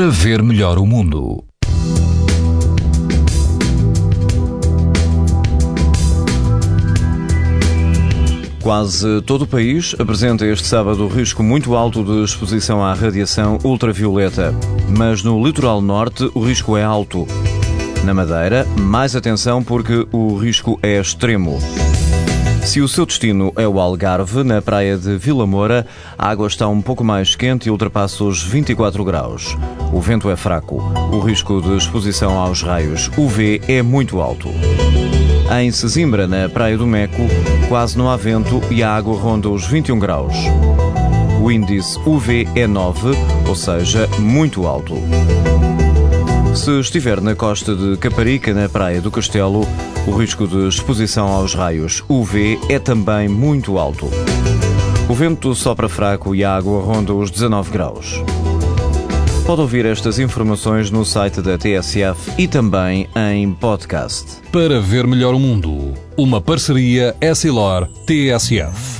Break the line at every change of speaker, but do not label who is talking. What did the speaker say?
para ver melhor o mundo.
Quase todo o país apresenta este sábado risco muito alto de exposição à radiação ultravioleta, mas no litoral norte o risco é alto. Na Madeira, mais atenção porque o risco é extremo. Se o seu destino é o Algarve, na praia de Vila Moura, a água está um pouco mais quente e ultrapassa os 24 graus. O vento é fraco. O risco de exposição aos raios UV é muito alto. Em Sesimbra, na Praia do Meco, quase não há vento e a água ronda os 21 graus. O índice UV é 9, ou seja, muito alto. Se estiver na costa de Caparica, na Praia do Castelo, o risco de exposição aos raios UV é também muito alto. O vento sopra fraco e a água ronda os 19 graus. Pode ouvir estas informações no site da TSF e também em podcast.
Para ver melhor o mundo, uma parceria Essilor-TSF.